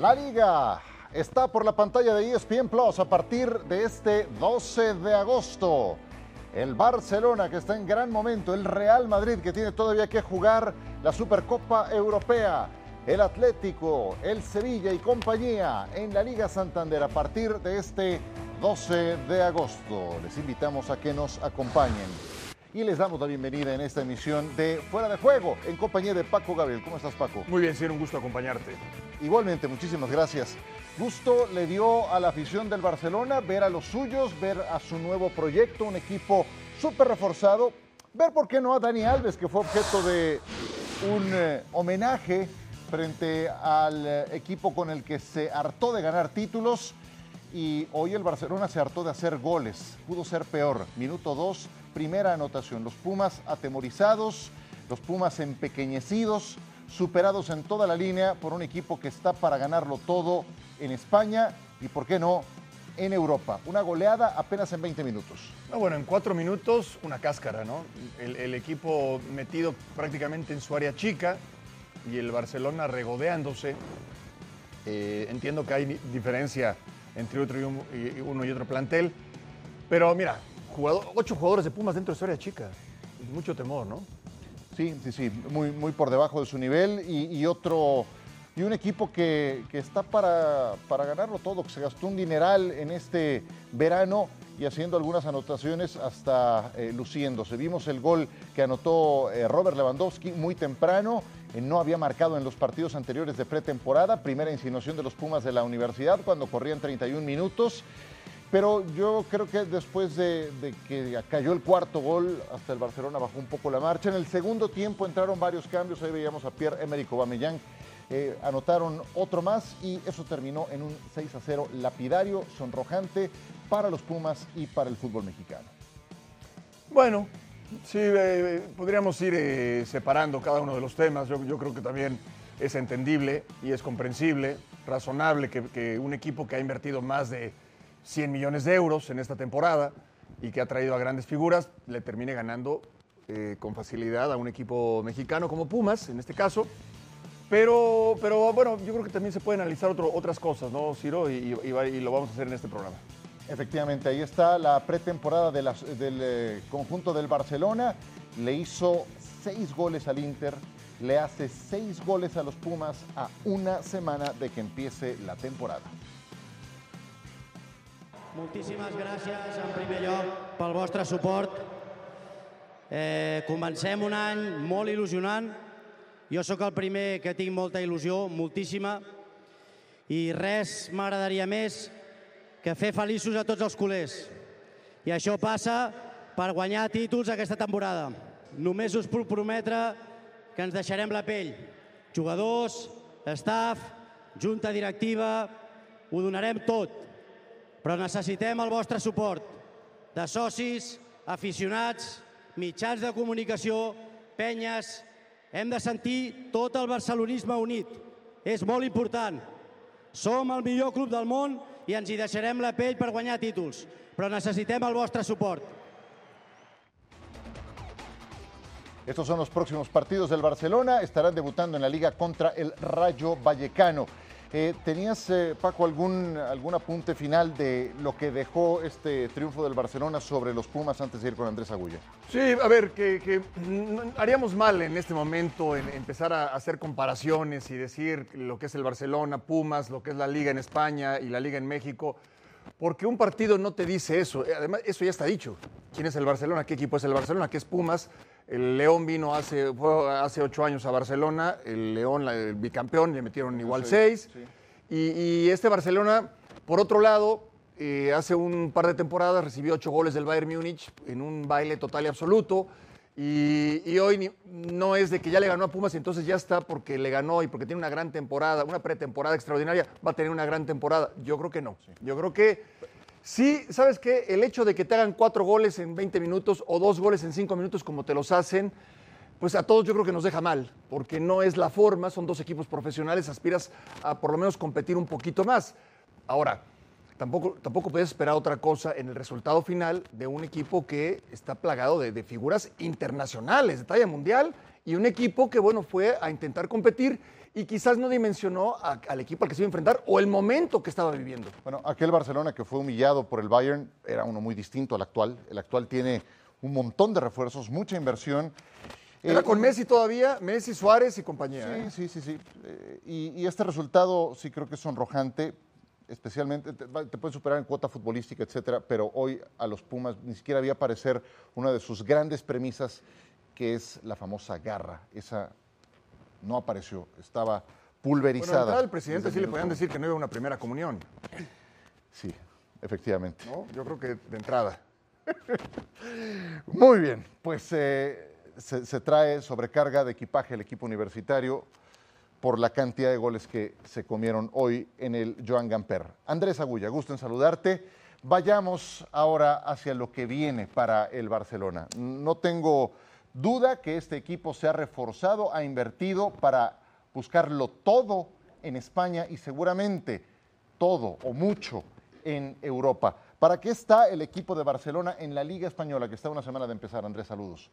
La liga está por la pantalla de ESPN Plus a partir de este 12 de agosto. El Barcelona que está en gran momento, el Real Madrid que tiene todavía que jugar la Supercopa Europea, el Atlético, el Sevilla y compañía en la Liga Santander a partir de este 12 de agosto. Les invitamos a que nos acompañen y les damos la bienvenida en esta emisión de Fuera de Juego en compañía de Paco Gabriel. ¿Cómo estás, Paco? Muy bien, sí, un gusto acompañarte. Igualmente, muchísimas gracias. Gusto le dio a la afición del Barcelona ver a los suyos, ver a su nuevo proyecto, un equipo súper reforzado, ver por qué no a Dani Alves, que fue objeto de un eh, homenaje frente al eh, equipo con el que se hartó de ganar títulos y hoy el Barcelona se hartó de hacer goles. Pudo ser peor. Minuto 2, primera anotación. Los Pumas atemorizados, los Pumas empequeñecidos, superados en toda la línea por un equipo que está para ganarlo todo en España y, ¿por qué no?, en Europa. Una goleada apenas en 20 minutos. No, bueno, en cuatro minutos una cáscara, ¿no? El, el equipo metido prácticamente en su área chica y el Barcelona regodeándose. Eh, entiendo que hay di- diferencia entre otro y, un- y- uno y otro plantel, pero mira, ocho jugadores de Pumas dentro de su área chica. Mucho temor, ¿no? Sí, sí, sí, muy, muy por debajo de su nivel y, otro, y un equipo que, que está para, para ganarlo todo, que se gastó un dineral en este verano y haciendo algunas anotaciones hasta eh, luciéndose. Vimos el gol que anotó eh, Robert Lewandowski muy temprano, no había marcado en los partidos anteriores de pretemporada, primera insinuación de los Pumas de la universidad cuando corrían 31 minutos. Pero yo creo que después de, que cayó el cuarto gol, hasta el Barcelona bajó un poco la marcha. En el segundo tiempo entraron varios cambios. Ahí veíamos a Pierre-Emerick Aubameyang. eh, anotaron otro más y eso terminó en un 6 a 0 lapidario, sonrojante para los Pumas y para el fútbol mexicano. Bueno, sí, eh, podríamos ir eh, separando cada uno de los temas. Yo, creo que también es entendible y es comprensible, razonable que, un equipo que ha invertido más de 100 millones de euros en esta temporada y que ha traído a grandes figuras, le termine ganando eh, con facilidad a un equipo mexicano como Pumas, en este caso. Pero, pero bueno, yo creo que también se pueden analizar otras cosas, ¿no, Ciro? Y lo vamos a hacer en este programa. Efectivamente, ahí está la pretemporada de del eh, conjunto del Barcelona. Le hizo seis goles al Inter, le hace seis goles a los Pumas a una semana de que empiece la temporada. Moltíssimes gràcies, en primer lloc, pel vostre suport. Eh, comencem un any molt il·lusionant. Jo sóc el primer que tinc molta il·lusió, moltíssima, i res m'agradaria més que fer feliços a tots els culers. I això passa per guanyar títols aquesta temporada. Només us puc prometre que ens deixarem la pell. Jugadors, staff, junta directiva, ho donarem tot però necessitem el vostre suport de socis, aficionats, mitjans de comunicació, penyes. Hem de sentir tot el barcelonisme unit. És molt important. Som el millor club del món i ens hi deixarem la pell per guanyar títols, però necessitem el vostre suport. Estos son los próximos partidos del Barcelona. Estarán debutando en la liga contra el Rayo Vallecano. Eh, ¿Tenías, eh, Paco, algún, algún apunte final de lo que dejó este triunfo del Barcelona sobre los Pumas antes de ir con Andrés Agulla? Sí, a ver, que, haríamos mal en este momento en empezar a hacer comparaciones y decir lo que es el Barcelona, Pumas, lo que es la Liga en España y la Liga en México, porque un partido no te dice eso. Además, eso ya está dicho. ¿Quién es el Barcelona? ¿Qué equipo es el Barcelona? ¿Qué es Pumas? El León vino hace, fue hace ocho años a Barcelona, el León, el bicampeón, le metieron igual seis. Y, y este Barcelona, por otro lado, eh, hace un par de temporadas recibió ocho goles del Bayern Múnich en un baile total y absoluto. Y, y hoy ni- no es de que ya le ganó a Pumas y entonces ya está porque le ganó y porque tiene una gran temporada, una pretemporada extraordinaria, va a tener una gran temporada. Yo creo que no. Yo creo que sí, ¿sabes qué? El hecho de que te hagan cuatro goles en 20 minutos o dos goles en cinco minutos como te los hacen, pues a todos yo creo que nos deja mal, porque no es la forma, son dos equipos profesionales, aspiras a por lo menos competir un poquito más. Ahora, tampoco, tampoco puedes esperar otra cosa en el resultado final de un equipo que está plagado de, de figuras internacionales, de talla mundial, y un equipo que, bueno, fue a intentar competir y quizás no dimensionó a- al equipo al que se iba a enfrentar o el momento que estaba viviendo. Bueno, aquel Barcelona que fue humillado por el Bayern era uno muy distinto al actual. El actual tiene un montón de refuerzos, mucha inversión. Era Eh, con Messi todavía, Messi, Suárez y compañía. ¿eh? Sí, sí, sí, sí. Eh, y, y este resultado sí creo que es sonrojante, especialmente, te, te puede superar en cuota futbolística, etcétera, pero hoy a los Pumas ni siquiera había aparecer una de sus grandes premisas, que es la famosa garra. Esa no apareció, estaba Bueno, pulverizada. entrar al presidente sí le podían decir que no iba a una primera comunión. Sí, efectivamente. ¿no? Yo creo que de entrada. Muy bien, pues eh, se, se trae sobrecarga de equipaje el equipo universitario por la cantidad de goles que se comieron hoy en el Joan Gamper. Andrés Agulla, gusto en saludarte. Vayamos ahora hacia lo que viene para el Barcelona. No tengo duda que este equipo se ha reforzado, ha invertido para buscarlo todo en España y seguramente todo o mucho en Europa. ¿Para qué está el equipo de Barcelona en la Liga Española, que está una semana de empezar? Andrés, saludos.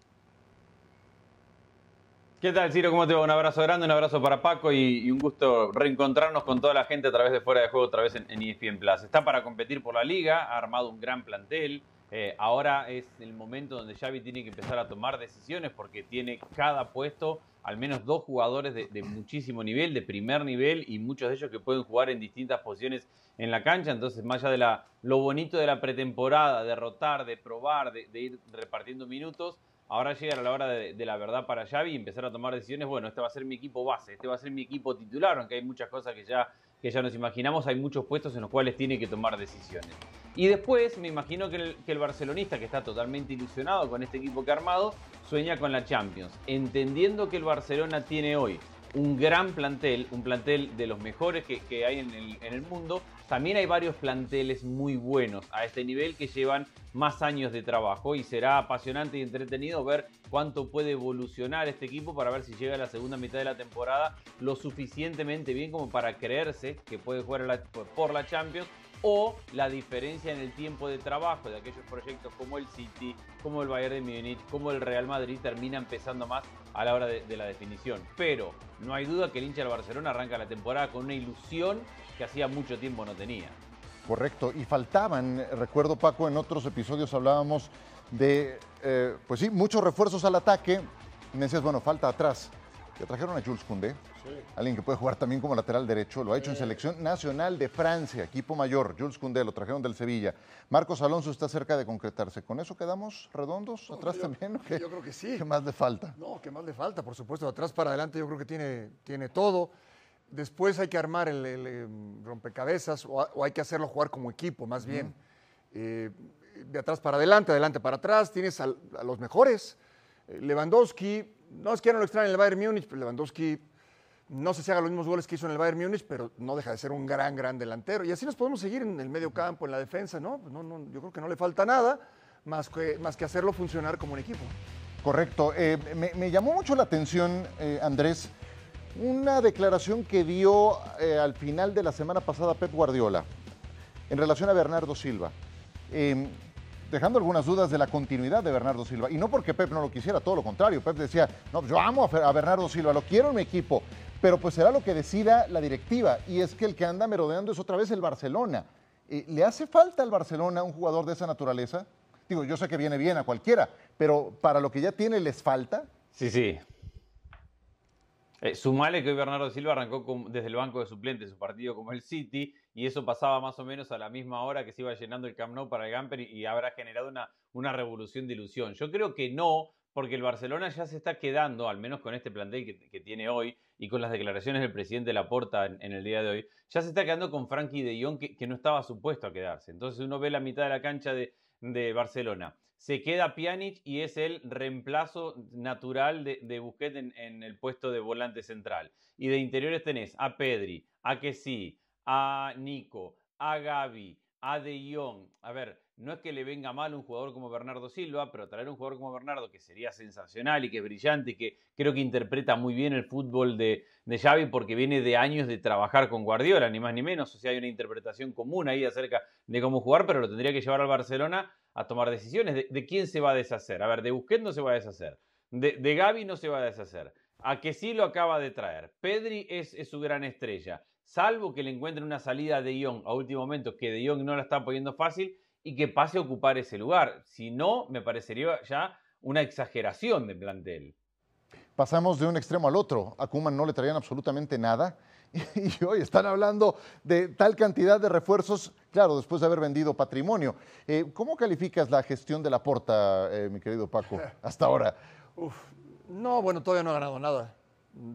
¿Qué tal, Ciro? ¿Cómo te va? Un abrazo grande, un abrazo para Paco y, y un gusto reencontrarnos con toda la gente a través de Fuera de Juego, otra vez en, en ESPN Plus. Está para competir por la liga, ha armado un gran plantel. Eh, ahora es el momento donde Xavi tiene que empezar a tomar decisiones porque tiene cada puesto al menos dos jugadores de, muchísimo nivel, de primer nivel y muchos de ellos que pueden jugar en distintas posiciones en la cancha. Entonces, más allá de lo bonito de la pretemporada, de rotar, de probar, de, de ir repartiendo minutos, Ahora llega la hora de, de la verdad para Xavi y empezar a tomar decisiones. Bueno, este va a ser mi equipo base, este va a ser mi equipo titular, aunque hay muchas cosas que ya, que ya nos imaginamos, hay muchos puestos en los cuales tiene que tomar decisiones. Y después me imagino que el, barcelonista, que está totalmente ilusionado con este equipo que ha armado, sueña con la Champions, entendiendo que el Barcelona tiene hoy un gran plantel, un plantel de los mejores que, hay en el, mundo. También hay varios planteles muy buenos a este nivel que llevan más años de trabajo y será apasionante y entretenido ver cuánto puede evolucionar este equipo para ver si llega a la segunda mitad de la temporada lo suficientemente bien como para creerse que puede jugar la- por la Champions o la diferencia en el tiempo de trabajo de aquellos proyectos como el City, como el Bayern de Múnich, como el Real Madrid termina empezando más a la hora de, la definición. Pero no hay duda que el hincha del Barcelona arranca la temporada con una ilusión que hacía mucho tiempo no tenía. Correcto, y faltaban, eh, recuerdo Paco, en otros episodios hablábamos de, eh, pues sí, muchos refuerzos al ataque. Me decías, bueno, falta atrás. Ya trajeron a Jules Koundé, alguien que puede jugar también como lateral derecho, lo ha hecho en selección nacional de Francia, equipo mayor, Jules Koundé, lo trajeron del Sevilla. Marcos Alonso está cerca de concretarse. ¿Con eso quedamos redondos atrás yo- también? yo creo que sí. ¿Qué más le falta? No, ¿qué más le falta? Por supuesto, de atrás para adelante yo creo que tiene, tiene todo. Después hay que armar el, el, em, rompecabezas o, hay que hacerlo jugar como equipo, más bien. Eh, de atrás para adelante, adelante para atrás, tienes a, los mejores. Eh, Lewandowski, no es que no lo extraen en el Bayern Múnich, pero Lewandowski no sé si haga los mismos goles que hizo en el Bayern Múnich, pero no deja de ser un gran, gran delantero. Y así nos podemos seguir en el medio campo, en la defensa, ¿no? No, no yo creo que no le falta nada más que, más que hacerlo funcionar como un equipo. Correcto. Eh, me, llamó mucho la atención, eh, Andrés, una declaración que dio eh, al final de la semana pasada Pep Guardiola en relación a Bernardo Silva, eh, dejando algunas dudas de la continuidad de Bernardo Silva. Y no porque Pep no lo quisiera, todo lo contrario. Pep decía, no, yo amo a Bernardo Silva, lo quiero en mi equipo, pero pues será lo que decida la directiva. Y es que el que anda merodeando es otra vez el Barcelona. Eh, ¿Le hace falta al Barcelona un jugador de esa naturaleza? Digo, yo sé que viene bien a cualquiera, pero para lo que ya tiene les falta. Sí, sí. Eh, sumale que hoy Bernardo Silva arrancó desde el banco de suplentes su partido como el City y eso pasaba más o menos a la misma hora que se iba llenando el Camp Nou para el Gamper y, y habrá generado una, una revolución de ilusión. Yo creo que no, porque el Barcelona ya se está quedando, al menos con este plantel que, tiene hoy y con las declaraciones del presidente Laporta en, el día de hoy, ya se está quedando con Frankie de Jong que, no estaba supuesto a quedarse. Entonces uno ve la mitad de la cancha de, Barcelona. Se queda Pjanic y es el reemplazo natural de, de Busquets en, en el puesto de volante central. Y de interiores tenés a Pedri, a Kessi, a Nico, a Gaby, a De Jong. A ver, no es que le venga mal un jugador como Bernardo Silva, pero traer un jugador como Bernardo, que sería sensacional y que es brillante y que creo que interpreta muy bien el fútbol de, de Xavi porque viene de años de trabajar con Guardiola, ni más ni menos. O sea, hay una interpretación común ahí acerca de cómo jugar, pero lo tendría que llevar al Barcelona a tomar decisiones. ¿De, quién se va a deshacer? A ver, de Busquets no se va a deshacer. De, de Gaby no se va a deshacer. A que sí lo acaba de traer. Pedri es, es su gran estrella salvo que le encuentren una salida de Jong a último momento, que De Jong no la está poniendo fácil y que pase a ocupar ese lugar. Si no, me parecería ya una exageración de plantel. Pasamos de un extremo al otro. A Kuman no le traían absolutamente nada y hoy están hablando de tal cantidad de refuerzos, claro, después de haber vendido patrimonio. Eh, ¿Cómo calificas la gestión de la porta, eh, mi querido Paco, hasta ahora? no, bueno, todavía no ha ganado nada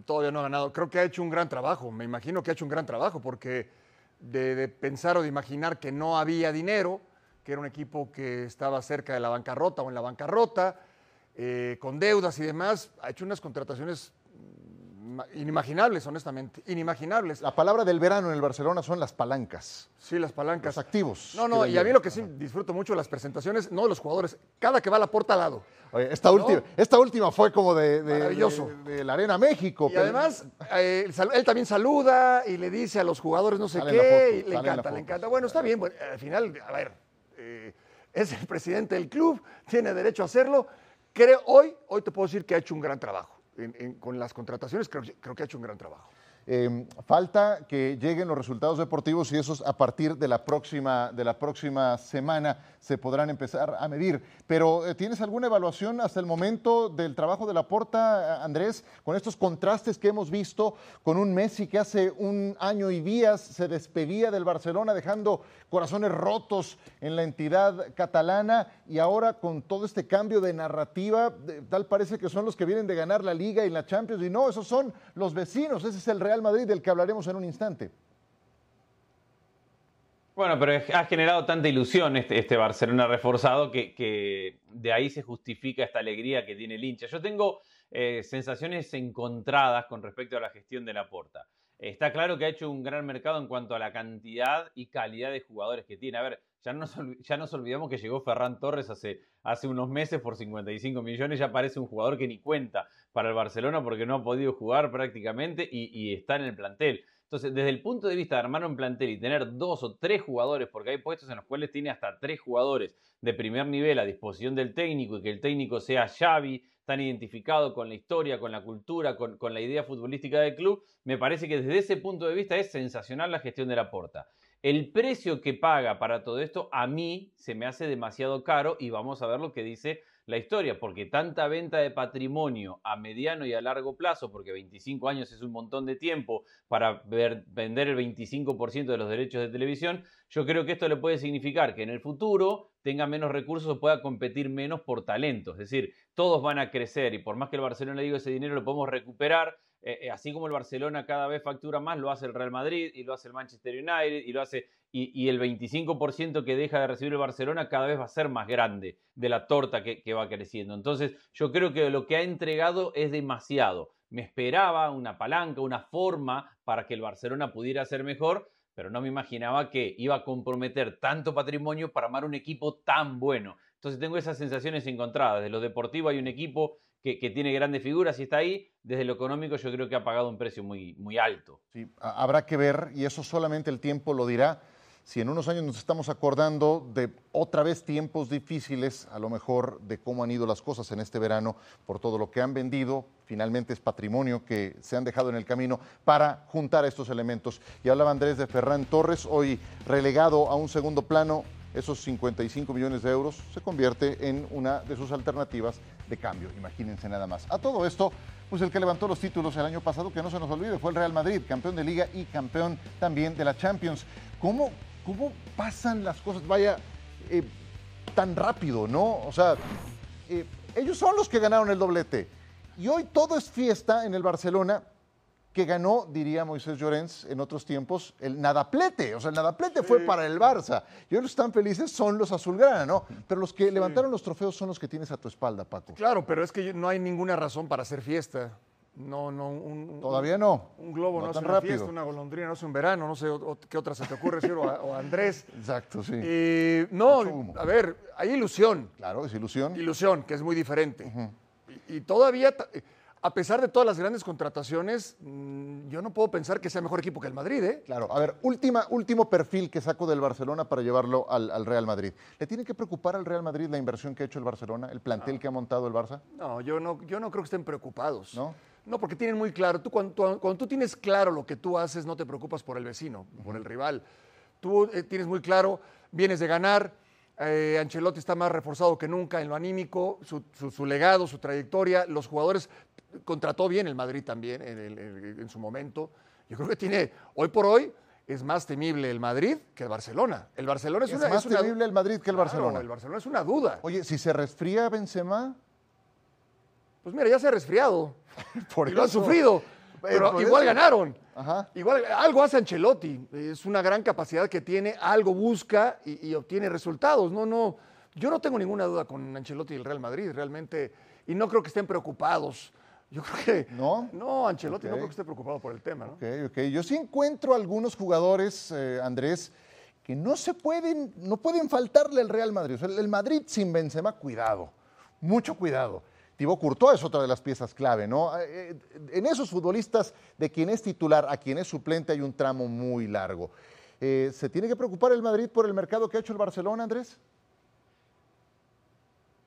todavía no ha ganado. Creo que ha hecho un gran trabajo, me imagino que ha hecho un gran trabajo, porque de, pensar o de imaginar que no había dinero, que era un equipo que estaba cerca de la bancarrota o en la bancarrota, eh, con deudas y demás, ha hecho unas contrataciones inimaginables, honestamente, inimaginables. La palabra del verano en el Barcelona son las palancas. Sí, las palancas. Los activos. No, no, y a mí lo que sí disfruto mucho las presentaciones, no de los jugadores, cada que va a la puerta al lado. esta, última, esta última fue como de, de, la Arena México. Y además, eh, él también saluda y le dice a los jugadores no sé qué, y le encanta, le encanta. Bueno, está bien, al final, a ver, eh, es el presidente del club, tiene derecho a hacerlo. Creo, hoy, hoy te puedo decir que ha hecho un gran trabajo con las contrataciones, creo, creo que ha hecho un gran trabajo. Em, falta que lleguen los resultados deportivos y esos a partir de la próxima, de la próxima semana se podrán empezar a medir. Pero eh, ¿tienes alguna evaluación hasta el momento del trabajo de la Porta, Andrés, con estos contrastes que hemos visto con un Messi que hace un año y días se despedía del Barcelona dejando corazones rotos en la entidad catalana y ahora con todo este cambio de narrativa, tal parece que son los que vienen de ganar la Liga y la Champions y no, esos son los vecinos, ese es el Real Madrid del que hablaremos en un instante. Bueno, pero ha generado tanta ilusión este, este Barcelona reforzado que, de ahí se justifica esta alegría que tiene el hincha. Yo tengo eh, sensaciones encontradas con respecto a la gestión de la Porta. Está claro que ha hecho un gran mercado en cuanto a la cantidad y calidad de jugadores que tiene. A ver, ya nos, ya nos olvidamos que llegó Ferran Torres hace, hace unos meses por 55 millones, ya parece un jugador que ni cuenta para el Barcelona porque no ha podido jugar prácticamente y, y está en el plantel. Entonces, desde el punto de vista de armar un plantel y tener dos o tres jugadores, porque hay puestos en los cuales tiene hasta tres jugadores de primer nivel a disposición del técnico y que el técnico sea Xavi, tan identificado con la historia, con la cultura, con, con la idea futbolística del club, me parece que desde ese punto de vista es sensacional la gestión de la porta. El precio que paga para todo esto a mí se me hace demasiado caro y vamos a ver lo que dice la historia, porque tanta venta de patrimonio a mediano y a largo plazo, porque 25 años es un montón de tiempo para vender el 25% de los derechos de televisión, yo creo que esto le puede significar que en el futuro tenga menos recursos o pueda competir menos por talento. Es decir, todos van a crecer y por más que el Barcelona le diga ese dinero lo podemos recuperar, eh, eh, así como el Barcelona cada vez factura más, lo hace el Real Madrid y lo hace el Manchester United y lo hace y, el 25% que deja de recibir el Barcelona cada vez va a ser más grande de la torta que, que va creciendo. Entonces yo creo que lo que ha entregado es demasiado. Me esperaba una palanca, una forma para que el Barcelona pudiera ser mejor, pero no me imaginaba que iba a comprometer tanto patrimonio para armar un equipo tan bueno. Entonces tengo esas sensaciones encontradas. De lo deportivo hay un equipo que, tiene grandes figuras y está ahí, desde lo económico yo creo que ha pagado un precio muy, muy alto. Sí, habrá que ver, y eso solamente el tiempo lo dirá, si en unos años nos estamos acordando de otra vez tiempos difíciles, a lo mejor de cómo han ido las cosas en este verano, por todo lo que han vendido, finalmente es patrimonio que se han dejado en el camino para juntar estos elementos. Y hablaba Andrés de Ferran Torres, hoy relegado a un segundo plano esos 55 millones de euros se convierte en una de sus alternativas de cambio. Imagínense nada más. A todo esto, pues el que levantó los títulos el año pasado, que no se nos olvide, fue el Real Madrid, campeón de liga y campeón también de la Champions. ¿Cómo, cómo pasan las cosas? Vaya, eh, tan rápido, ¿no? O sea, eh, ellos son los que ganaron el doblete. Y hoy todo es fiesta en el Barcelona que ganó, diría Moisés Llorens en otros tiempos, el nadaplete. O sea, el nadaplete fue para el Barça. Y hoy los están felices son los azulgrana, ¿no? Pero los que levantaron los trofeos son los que tienes a tu espalda, Paco. Claro, pero es que no hay ninguna razón para hacer fiesta. No, no. Un, Todavía no. Un globo no, No hace tan una rápido. fiesta, una golondrina no hace un verano, no sé o- o qué otra se te ocurre, Ciro, o, Andrés. Exacto, sí. Eh, no, a ver, hay ilusión, Claro, es ilusión. ilusión, que es muy diferente. y, y todavía, a pesar de todas las grandes contrataciones, mm, yo no puedo pensar que sea mejor equipo que el Madrid, ¿eh? Claro, a ver, última, último perfil que saco del Barcelona para llevarlo al, al Real Madrid. ¿Le tiene que preocupar al Real Madrid la inversión que ha hecho el Barcelona, el plantel que ha montado el Barça? No, yo no, yo no creo que estén preocupados. ¿No? No, porque tienen muy claro. Tú, cuando, tú- cuando tú tienes claro lo que tú haces, no te preocupas por el vecino, por el rival. Tú eh, tienes muy claro, vienes de ganar. eh, Ancelotti está más reforzado que nunca en lo anímico, su, su- su legado, su trayectoria. Los jugadores contrató bien el Madrid también en, el- en- en su momento. Yo creo que tiene, hoy por hoy, es más temible el Madrid que el Barcelona. El Barcelona es, Es una. más una- temible el Madrid que el Claro, Barcelona. el Barcelona es una duda. Oye, si se resfría Benzema, Pues mira, ya se ha resfriado. por y lo han eso. sufrido. Pero por igual eso. ganaron. Ajá. Igual algo hace Ancelotti. Es una gran capacidad que tiene, algo busca y, y obtiene resultados. No, no. Yo no tengo ninguna duda con Ancelotti y el Real Madrid, realmente. Y no creo que estén preocupados. Yo creo que. ¿No? No, Ancelotti no creo que esté preocupado por el tema, ¿no? Ok, ok. Yo sí encuentro algunos jugadores, eh, Andrés, que no se pueden, no pueden faltarle al Real Madrid. O sea, el- Madrid sin Benzema, cuidado, mucho cuidado. Thibaut Courtois es otra de las piezas clave, ¿no? Eh, eh, En esos futbolistas de quien es titular a quien es suplente hay un tramo muy largo. Eh, ¿Se tiene que preocupar el Madrid por el mercado que ha hecho el Barcelona, Andrés?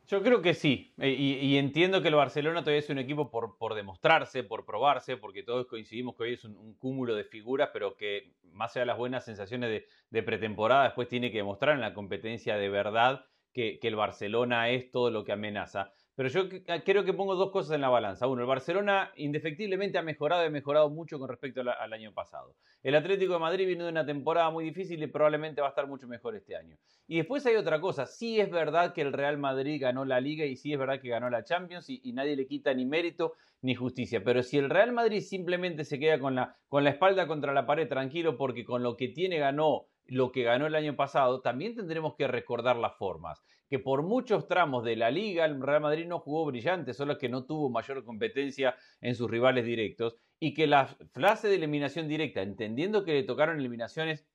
Yo creo que sí, eh, y, y entiendo que el Barcelona todavía es un equipo por, por demostrarse, por probarse, porque todos coincidimos que hoy es un, cúmulo de figuras, pero que más allá de las buenas sensaciones de, de pretemporada, después tiene que demostrar en la competencia de verdad que el Barcelona es todo lo que amenaza. Pero yo c- creo que pongo dos cosas en la balanza. Uno, el Barcelona indefectiblemente ha mejorado y ha mejorado mucho con respecto al año pasado. El Atlético de Madrid viene de una temporada muy difícil y probablemente va a estar mucho mejor este año. Y después hay otra cosa. Sí es verdad que el Real Madrid ganó la Liga y sí es verdad que ganó la Champions y, y nadie le quita ni mérito ni justicia. Pero si el Real Madrid simplemente se queda con la, con la espalda contra la pared tranquilo porque con lo que tiene ganó lo que ganó el año pasado, también tendremos que recordar las formas. Que por muchos tramos de la liga el Real Madrid no jugó brillante, solo que no tuvo mayor competencia en sus rivales directos. Y que la fase de eliminación directa, entendiendo que le tocaron eliminaciones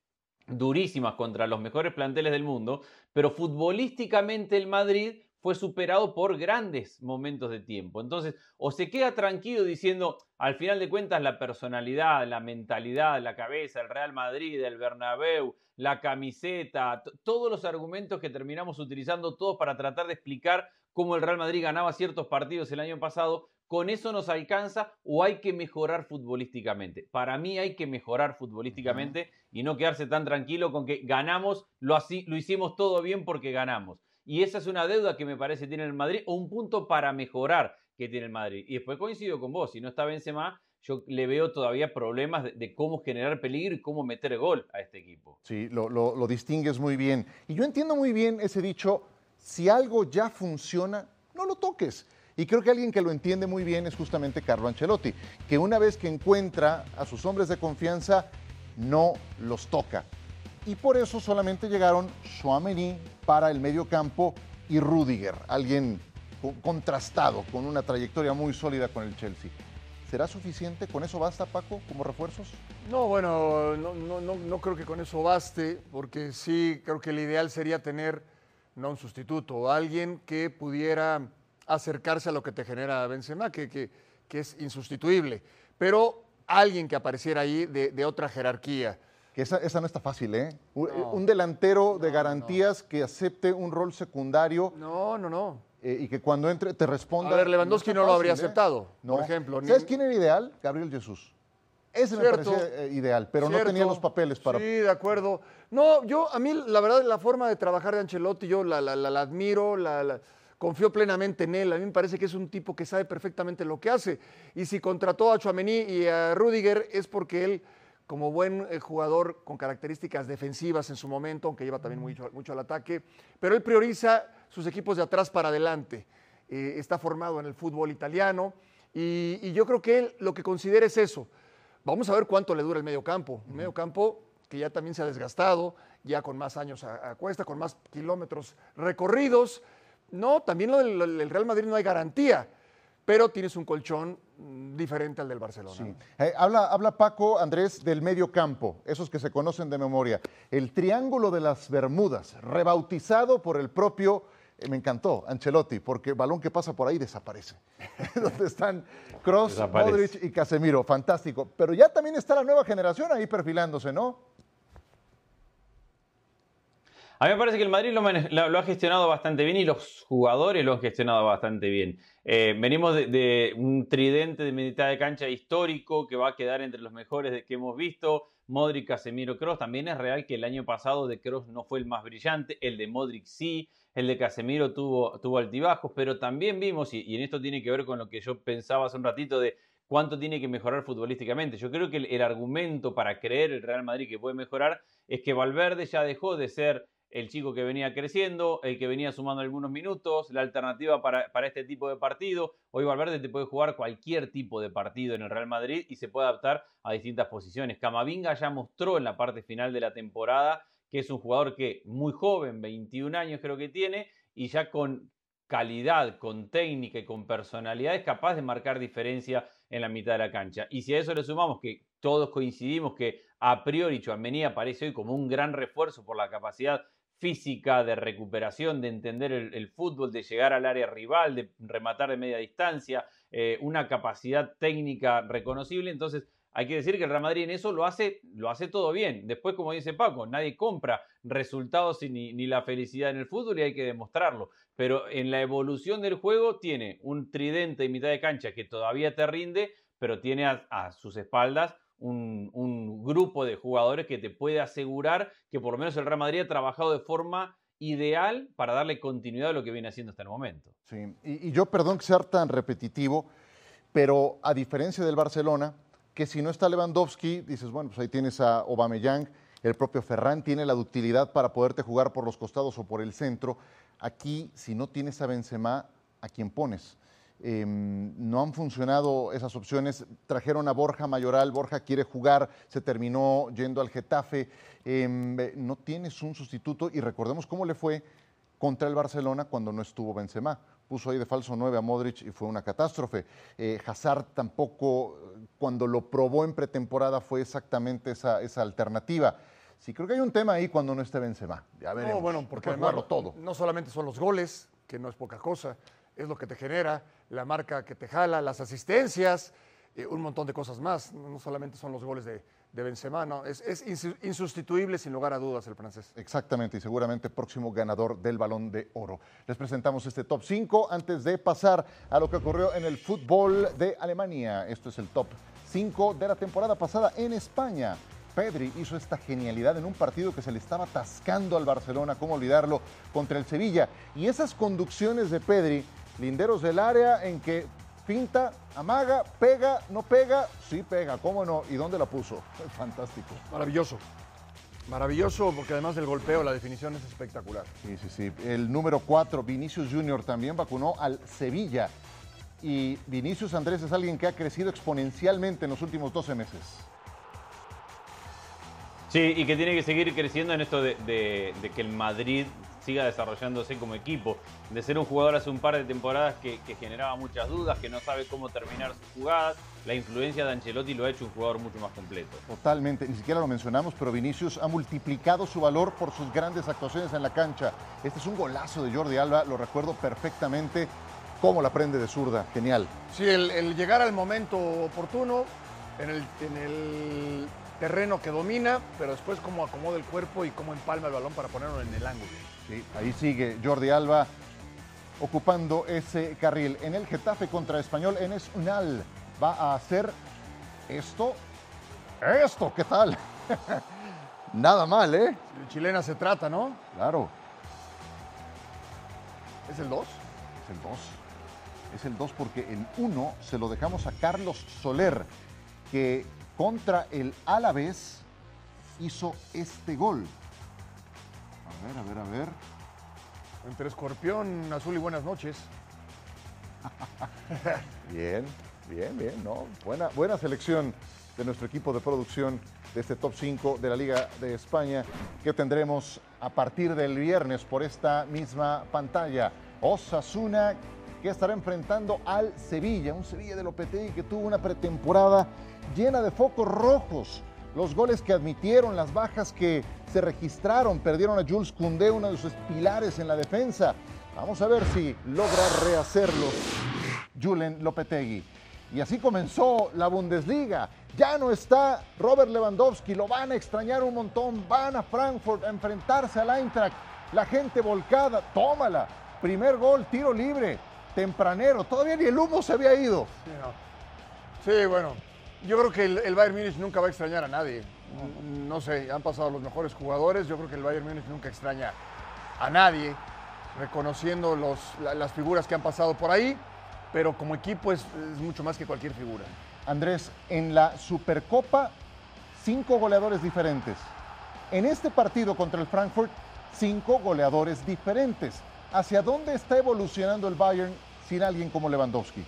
durísimas contra los mejores planteles del mundo, pero futbolísticamente el Madrid fue superado por grandes momentos de tiempo. Entonces, o se queda tranquilo diciendo, al final de cuentas, la personalidad, la mentalidad, la cabeza, el Real Madrid, el Bernabéu, la camiseta, todos los argumentos que terminamos utilizando todos para tratar de explicar cómo el Real Madrid ganaba ciertos partidos el año pasado, ¿con eso nos alcanza o hay que mejorar futbolísticamente? Para mí hay que mejorar futbolísticamente y no quedarse tan tranquilo con que ganamos, lo, así, lo hicimos todo bien porque ganamos. Y esa es una deuda que me parece tiene el Madrid o un punto para mejorar que tiene el Madrid. Y después coincido con vos, si no está Benzema, yo le veo todavía problemas de, cómo generar peligro y cómo meter gol a este equipo. Sí, lo, lo- lo distingues muy bien. Y yo entiendo muy bien ese dicho, si algo ya funciona, no lo toques. Y creo que alguien que lo entiende muy bien es justamente Carlo Ancelotti, que una vez que encuentra a sus hombres de confianza, no los toca. Y por eso solamente llegaron Chouameni para el medio campo y Rudiger, alguien co- contrastado, con una trayectoria muy sólida con el Chelsea. ¿Será suficiente? ¿Con eso basta, Paco, como refuerzos? No, bueno, no, no, no, no creo que con eso baste, porque sí creo que el ideal sería tener no un sustituto, alguien que pudiera acercarse a lo que te genera Benzema, que, que, que es insustituible, pero alguien que apareciera ahí de otra jerarquía. Que esa, esa no está fácil, ¿eh? Un, No. un delantero de garantías que acepte un rol secundario No, no, no. eh, y que cuando entre te responda. A ver, Lewandowski no lo habría ¿eh? aceptado, No. por ejemplo. ni- ¿Sabes quién era ideal? Gabriel Jesús. Ese me Cierto. parecía eh, ideal, pero no tenía los papeles para. Sí, de acuerdo. No, yo, a mí, la verdad, la forma de trabajar de Ancelotti, yo la, la- la- la admiro, la, confío plenamente en él. A mí me parece que es un tipo que sabe perfectamente lo que hace. Y si contrató a Chouameni y a Rudiger es porque él, como buen eh, jugador con características defensivas en su momento, aunque lleva también mucho, mucho al ataque, pero él prioriza sus equipos de atrás para adelante. Eh, está formado en el fútbol italiano y, y yo creo que él lo que considera es eso. Vamos a ver cuánto le dura el medio campo. El medio campo que ya también se ha desgastado, ya con más años a, a cuesta, con más kilómetros recorridos. No, también lo del, del Real Madrid no hay garantía. Pero tienes un colchón mm, diferente al del Barcelona. Sí. Eh, habla, habla Paco Andrés del medio campo, esos que se conocen de memoria. El Triángulo de las Bermudas, rebautizado por el propio, eh, me encantó, Ancelotti, porque balón que pasa por ahí desaparece. Donde están Cross. Modric y Casemiro, fantástico. Pero ya también está la nueva generación ahí perfilándose, ¿no? A mí me parece que el Madrid lo, ha gestionado bastante bien y los jugadores lo han gestionado bastante bien. Eh, venimos de, un tridente de mitad de cancha histórico que va a quedar entre los mejores que hemos visto. Modric, Casemiro, Cross. También es real que el año pasado de Cross no fue el más brillante, el de Modric sí, el de Casemiro tuvo, altibajos, pero también vimos, y, en esto tiene que ver con lo que yo pensaba hace un ratito de cuánto tiene que mejorar futbolísticamente. Yo creo que el argumento para creer el Real Madrid que puede mejorar es que Valverde ya dejó de ser el chico que venía creciendo, el que venía sumando algunos minutos, la alternativa para, para este tipo de partido. Hoy Valverde te puede jugar cualquier tipo de partido en el Real Madrid y se puede adaptar a distintas posiciones. Camavinga ya mostró en la parte final de la temporada que es un jugador que muy joven, 21 años creo que tiene, y ya con calidad, con técnica y con personalidad es capaz de marcar diferencia en la mitad de la cancha. Y si a eso le sumamos que todos coincidimos que a priori Chouameni aparece hoy como un gran refuerzo por la capacidad física, de recuperación, de entender el, fútbol, de llegar al área rival, de rematar de media distancia, eh, una capacidad técnica reconocible. Entonces, hay que decir que el Real Madrid en eso lo hace, lo hace todo bien. Después, como dice Paco, nadie compra resultados ni, la felicidad en el fútbol y hay que demostrarlo. Pero en la evolución del juego tiene un tridente en mitad de cancha que todavía te rinde, pero tiene a sus espaldas un, grupo de jugadores que te puede asegurar que por lo menos el Real Madrid ha trabajado de forma ideal para darle continuidad a lo que viene haciendo hasta el momento. Sí, y, y yo perdón que sea tan repetitivo, pero a diferencia del Barcelona, que si no está Lewandowski, dices, bueno, pues ahí tienes a Aubameyang, el propio Ferran tiene la ductilidad para poderte jugar por los costados o por el centro. Aquí, si no tienes a Benzema, ¿a quién pones? Eh, no han funcionado esas opciones. Trajeron a Borja Mayoral, Borja quiere jugar, se terminó yendo al Getafe. Eh, no tienes un sustituto y recordemos cómo le fue contra el Barcelona cuando no estuvo Benzema. Puso ahí de falso 9 a Modric y fue una catástrofe. Eh, Hazard tampoco, cuando lo probó en pretemporada, fue exactamente esa, esa alternativa. Sí, creo que hay un tema ahí cuando no esté Benzema. Ya veremos. No, bueno, porque además todo. no solamente son los goles, que no es poca cosa, es lo que te genera, la marca que te jala, las asistencias, eh, un montón de cosas más. No, solamente son los goles de, de Benzema, no, es, es insu- insustituible sin lugar a dudas el francés. Exactamente, y seguramente próximo ganador del balón de oro. Les presentamos este top 5 antes de pasar a lo que ocurrió en el fútbol de Alemania. Esto es el top 5 de la temporada pasada en España. Pedri hizo esta genialidad en un partido que se le estaba atascando al Barcelona, cómo olvidarlo, contra el Sevilla. Y esas conducciones de Pedri, linderos del área en que finta, amaga, pega, no pega, sí pega, cómo no, y dónde la puso. Fantástico. Maravilloso. Maravilloso porque además del golpeo la definición es espectacular. Sí, sí, sí. El número 4, Vinicius Junior, también vacunó al Sevilla. Y Vinicius Andrés es alguien que ha crecido exponencialmente en los últimos 12 meses. Sí, y que tiene que seguir creciendo en esto de, de- de que el Madrid siga desarrollándose como equipo. De ser un jugador hace un par de temporadas que, que generaba muchas dudas, que no sabe cómo terminar sus jugadas. La influencia de Ancelotti lo ha hecho un jugador mucho más completo. Totalmente, ni siquiera lo mencionamos, pero Vinicius ha multiplicado su valor por sus grandes actuaciones en la cancha. Este es un golazo de Jordi Alba, lo recuerdo perfectamente. Cómo la prende de zurda, genial. Sí, el, el llegar al momento oportuno, en el, en el terreno que domina, pero después cómo acomoda el cuerpo y cómo empalma el balón para ponerlo en el ángulo. Sí, ahí sigue Jordi Alba ocupando ese carril. En el Getafe contra Español, Enes Unal va a hacer esto. Esto, ¿qué tal? Nada mal, ¿eh? De chilena se trata, ¿no? Claro, ¿Es el 2? es el 2. Es el 2 porque el 1 se lo dejamos a Carlos Soler, que contra el Alavés hizo este gol. A ver, a ver, a ver. Entre escorpión, azul y buenas noches. Bien, bien, bien, ¿no? Buena, buena selección de nuestro equipo de producción de este top 5 de la Liga de España que tendremos a partir del viernes por esta misma pantalla. Osasuna que estará enfrentando al Sevilla, un Sevilla de Lopetegui que tuvo una pretemporada llena de focos rojos. Los goles que admitieron, las bajas que se registraron, perdieron a Jules Koundé, uno de sus pilares en la defensa. Vamos a ver si logra rehacerlos Julen Lopetegui. Y así comenzó la Bundesliga. Ya no está Robert Lewandowski, lo van a extrañar un montón. Van a Frankfurt a enfrentarse al Eintracht. La gente volcada, tómala. Primer gol, tiro libre, tempranero. Todavía ni el humo se había ido. Sí, sí bueno, yo creo que el, Bayern Múnich nunca va a extrañar a nadie. No, sé, han pasado los mejores jugadores. Yo creo que el Bayern Múnich nunca extraña a nadie, reconociendo los, las figuras que han pasado por ahí pero como equipo es, mucho más que cualquier figura. Andrés, en la Supercopa, cinco goleadores diferentes. En este partido contra el Frankfurt, cinco goleadores diferentes. ¿Hacia dónde está evolucionando el Bayern sin alguien como Lewandowski?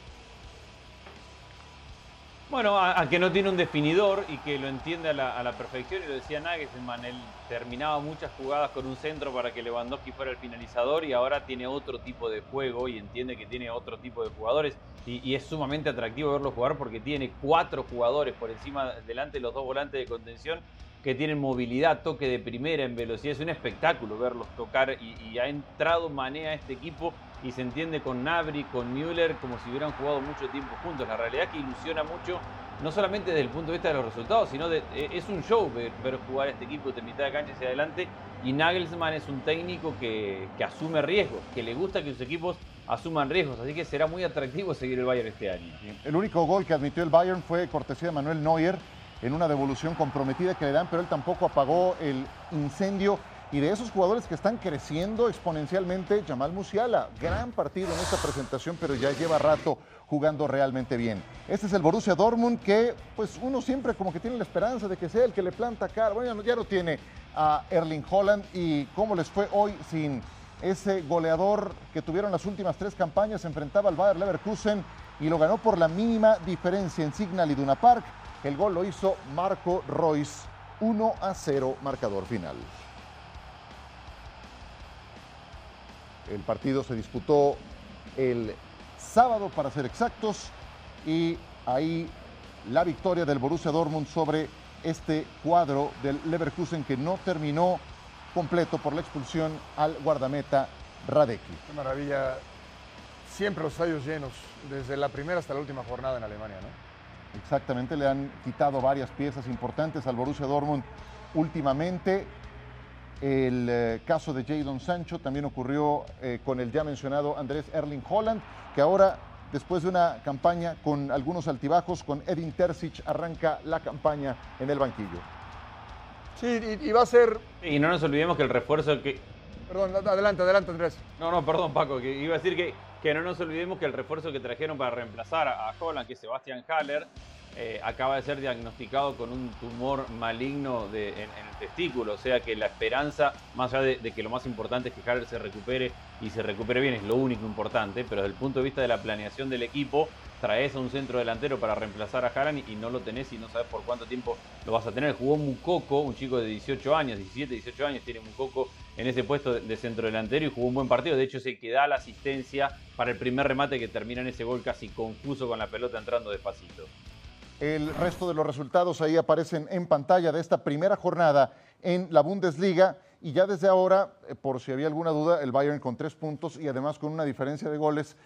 Bueno, a, que no tiene un definidor y que lo entiende a la, perfección, y lo decía Nagelsmann, él terminaba muchas jugadas con un centro para que Lewandowski fuera el finalizador y ahora tiene otro tipo de juego y entiende que tiene otro tipo de jugadores y, y es sumamente atractivo verlo jugar porque tiene cuatro jugadores por encima, delante de los dos volantes de contención que tienen movilidad, toque de primera en velocidad. Es un espectáculo verlos tocar y, ha entrado manea este equipo y se entiende con Nabri, con Müller, como si hubieran jugado mucho tiempo juntos. La realidad es que ilusiona mucho, no solamente desde el punto de vista de los resultados, sino de, eh, es un show ver, jugar a este equipo de mitad de cancha hacia adelante. Y Nagelsmann es un técnico que, que asume riesgos, que le gusta que sus equipos asuman riesgos, así que será muy atractivo seguir el Bayern este año. El único gol que admitió el Bayern fue cortesía de Manuel Neuer en una devolución comprometida que le dan, pero él tampoco apagó el incendio. Y de esos jugadores que están creciendo exponencialmente, Jamal Musiala, gran partido en esta presentación, pero ya lleva rato jugando realmente bien. Este es el Borussia Dortmund que, pues uno siempre como que tiene la esperanza de que sea el que le planta cara. Bueno, ya no tiene a Erling Holland y cómo les fue hoy sin ese goleador que tuvieron las últimas tres campañas, se enfrentaba al Bayer Leverkusen y lo ganó por la mínima diferencia en Signal Iduna Park. El gol lo hizo Marco Royce, 1 a 0 marcador final. El partido se disputó el sábado, para ser exactos, y ahí la victoria del Borussia Dortmund sobre este cuadro del Leverkusen que no terminó completo por la expulsión al guardameta Radecki. Qué maravilla. Siempre los estadios llenos, desde la primera hasta la última jornada en Alemania, ¿no? Exactamente, le han quitado varias piezas importantes al Borussia Dortmund últimamente. El eh, caso de Jadon Sancho también ocurrió eh, con el ya mencionado Andrés Erling Holland, que ahora, después de una campaña con algunos altibajos, con Edin Terzic arranca la campaña en el banquillo. Sí, y, va a ser... Y no nos olvidemos que el refuerzo que... Perdón, adelante, adelante Andrés. No, no, perdón Paco, que iba a decir que que no nos olvidemos que el refuerzo que trajeron para reemplazar a Holland, que es Sebastian Haller, eh, acaba de ser diagnosticado con un tumor maligno en, el testículo. O sea que la esperanza, más allá de, que lo más importante es que Haller se recupere y se recupere bien, es lo único importante, pero desde el punto de vista de la planeación del equipo, traes a un centro delantero para reemplazar a Haaland y no lo tenés y no sabes por cuánto tiempo lo vas a tener. Jugó Mukoko, un chico de 18 años, 17, 18 años tiene Mukoko en ese puesto de centro delantero y jugó un buen partido. De hecho, se queda la asistencia para el primer remate que termina en ese gol casi confuso con la pelota entrando despacito. El resto de los resultados ahí aparecen en pantalla de esta primera jornada en la Bundesliga. Y ya desde ahora, eh, por si había alguna duda, el Bayern con tres puntos y además con una diferencia de goles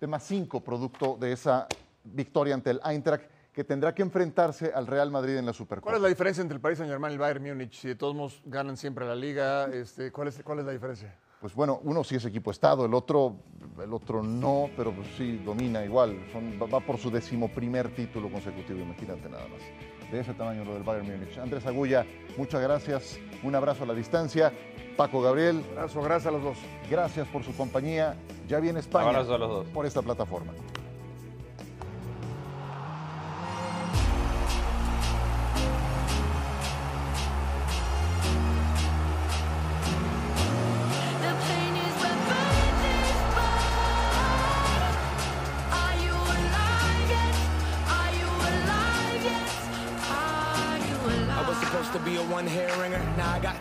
de más cinco, producto de esa victoria ante el Eintracht, que tendrá que enfrentarse al Real Madrid en la Supercopa. ¿Cuál es la diferencia entre el Paris Saint-Germain y el Bayern Múnich? Si de todos modos ganan siempre la liga, este, ¿cuál, es, ¿cuál es la diferencia? Pues bueno, uno sí es equipo estado, el otro, el otro no, pero pues sí domina igual. va por su decimoprimer título consecutivo, imagínate nada más. De ese tamaño lo del Bayern Múnich. Andrés Agulla, muchas gracias. Un abrazo a la distancia. Paco Gabriel. Abrazo, gracias a los dos. Gracias por su compañía. Ya viene España. Abrazo a los dos. Por esta plataforma.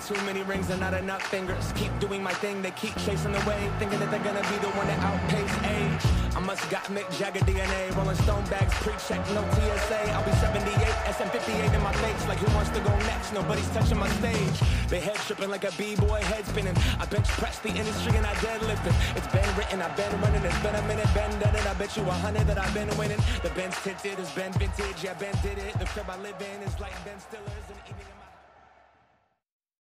Too many rings and not enough fingers. Keep doing my thing, they keep chasing wave, thinking that they're gonna be the one that outpace age. I must got Mick Jagger DNA, Rolling Stone bags, pre-check, no TSA. I'll be 78, SM58 in my face, like who wants to go next? Nobody's touching my stage. They head tripping like a b-boy head spinning. I bench press the industry and I deadlift it. It's been written, I've been running, it's been a minute, been done it. I bet you a hundred that I've been winning. The Ben's tinted, it's been vintage, yeah, Ben did it. The crib I live in is like Ben Stiller's. And